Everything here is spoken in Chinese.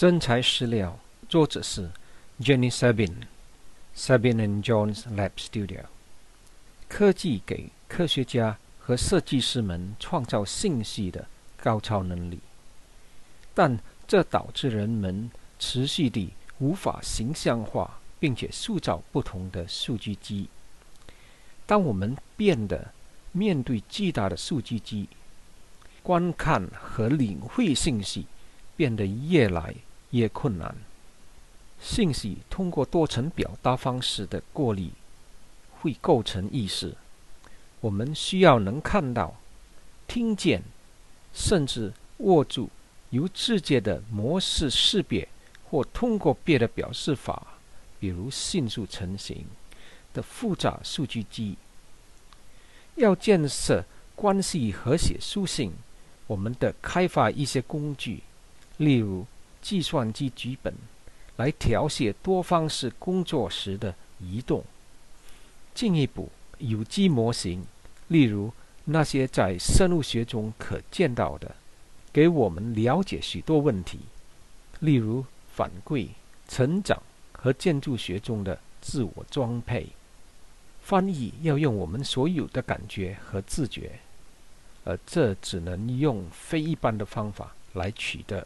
真材实料，作者是 Jenny Sabin，Sabin and Jones Lab Studio。科技给科学家和设计师们创造信息的高超能力，但这导致人们持续地无法形象化并且塑造不同的数据机。当我们变得面对巨大的数据机，观看和领会信息变得越来。也困难。信息通过多层表达方式的过滤，会构成意识。我们需要能看到、听见，甚至握住由直接的模式识别，或通过别的表示法，比如迅速成型的复杂数据机。要建设关系和谐属性，我们得开发一些工具，例如。计算机剧本来调写多方式工作时的移动。进一步，有机模型，例如那些在生物学中可见到的，给我们了解许多问题，例如反馈、成长和建筑学中的自我装配。翻译要用我们所有的感觉和自觉，而这只能用非一般的方法来取得。